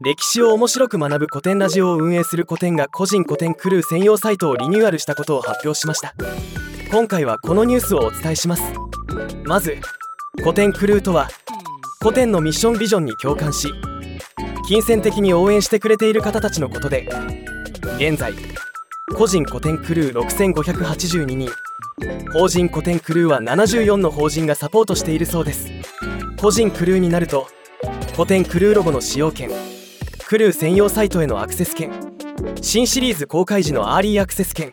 歴史を面白く学ぶ古典ラジオを運営する古典が個人古典クルー専用サイトをリニューアルしたことを発表しました。今回はこのニュースをお伝えします。まず古典クルーとは古典のミッションビジョンに共感し金銭的に応援してくれている方たちのことで現在個人古典クルー6582人法人古典クルーは74の法人がサポートしているそうです。個人クルーになると古典クルーロゴの使用権クルー専用サイトへのアクセス権新シリーズ公開時のアーリーアクセス権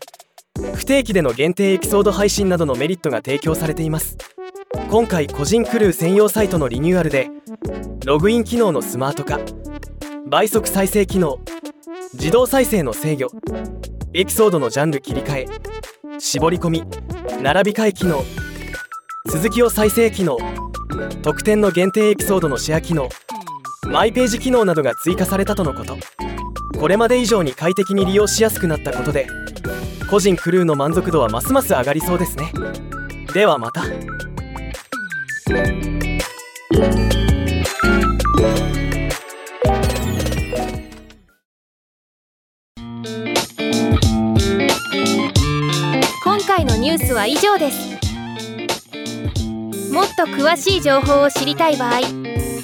不定期での限定エピソード配信などのメリットが提供されています。今回個人クルー専用サイトのリニューアルでログイン機能のスマート化。倍速再生機能。自動再生の制御。エピソードのジャンル切り替え。絞り込み。並び替え機能。続きを再生機能。特典の限定エピソードのシェア機能。マイページ機能などが追加されたとのこと。これまで以上に快適に利用しやすくなったことで個人クルーの満足度はますます上がりそうですね。ではまた。今回のニュースは以上です。もっと詳しい情報を知りたい場合「